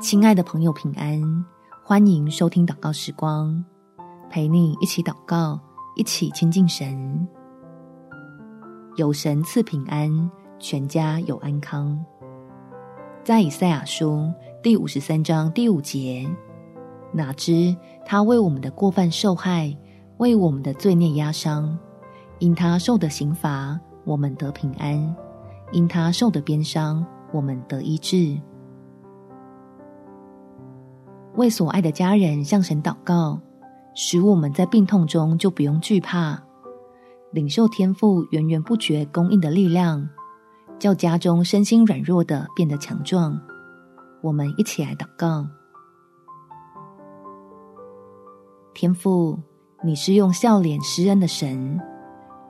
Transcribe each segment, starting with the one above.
亲爱的朋友，平安！欢迎收听祷告时光，陪你一起祷告，一起亲近神。有神赐平安，全家有安康。在以赛亚书第五十三章第五节，哪知他为我们的过犯受害，为我们的罪孽压伤。因他受的刑罚，我们得平安；因他受的鞭伤，我们得医治。为所爱的家人向神祷告，使我们在病痛中就不用惧怕，领受天父源源不绝供应的力量，叫家中身心软弱的变得强壮。我们一起来祷告：天父，你是用笑脸施恩的神，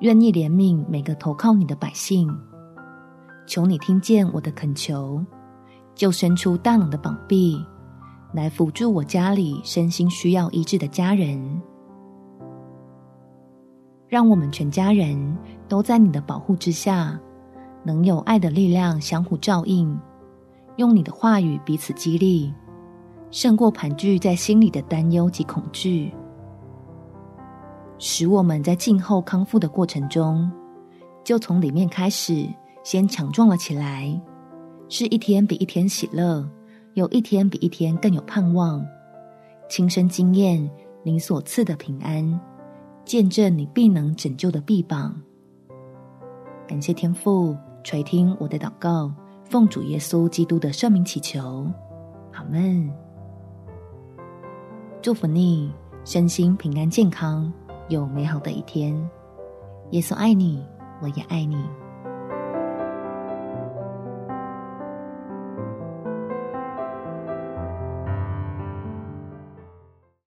愿意怜悯每个投靠你的百姓。求你听见我的恳求，就伸出大能的膀臂。来辅助我家里身心需要医治的家人，让我们全家人都在你的保护之下，能有爱的力量相互照应，用你的话语彼此激励，胜过盘踞在心里的担忧及恐惧，使我们在静候康复的过程中，就从里面开始先强壮了起来，是一天比一天喜乐。有一天比一天更有盼望，亲身经验你所赐的平安，见证你必能拯救的臂膀。感谢天父垂听我的祷告，奉主耶稣基督的圣名祈求，阿们。祝福你身心平安健康，有美好的一天。耶稣爱你，我也爱你。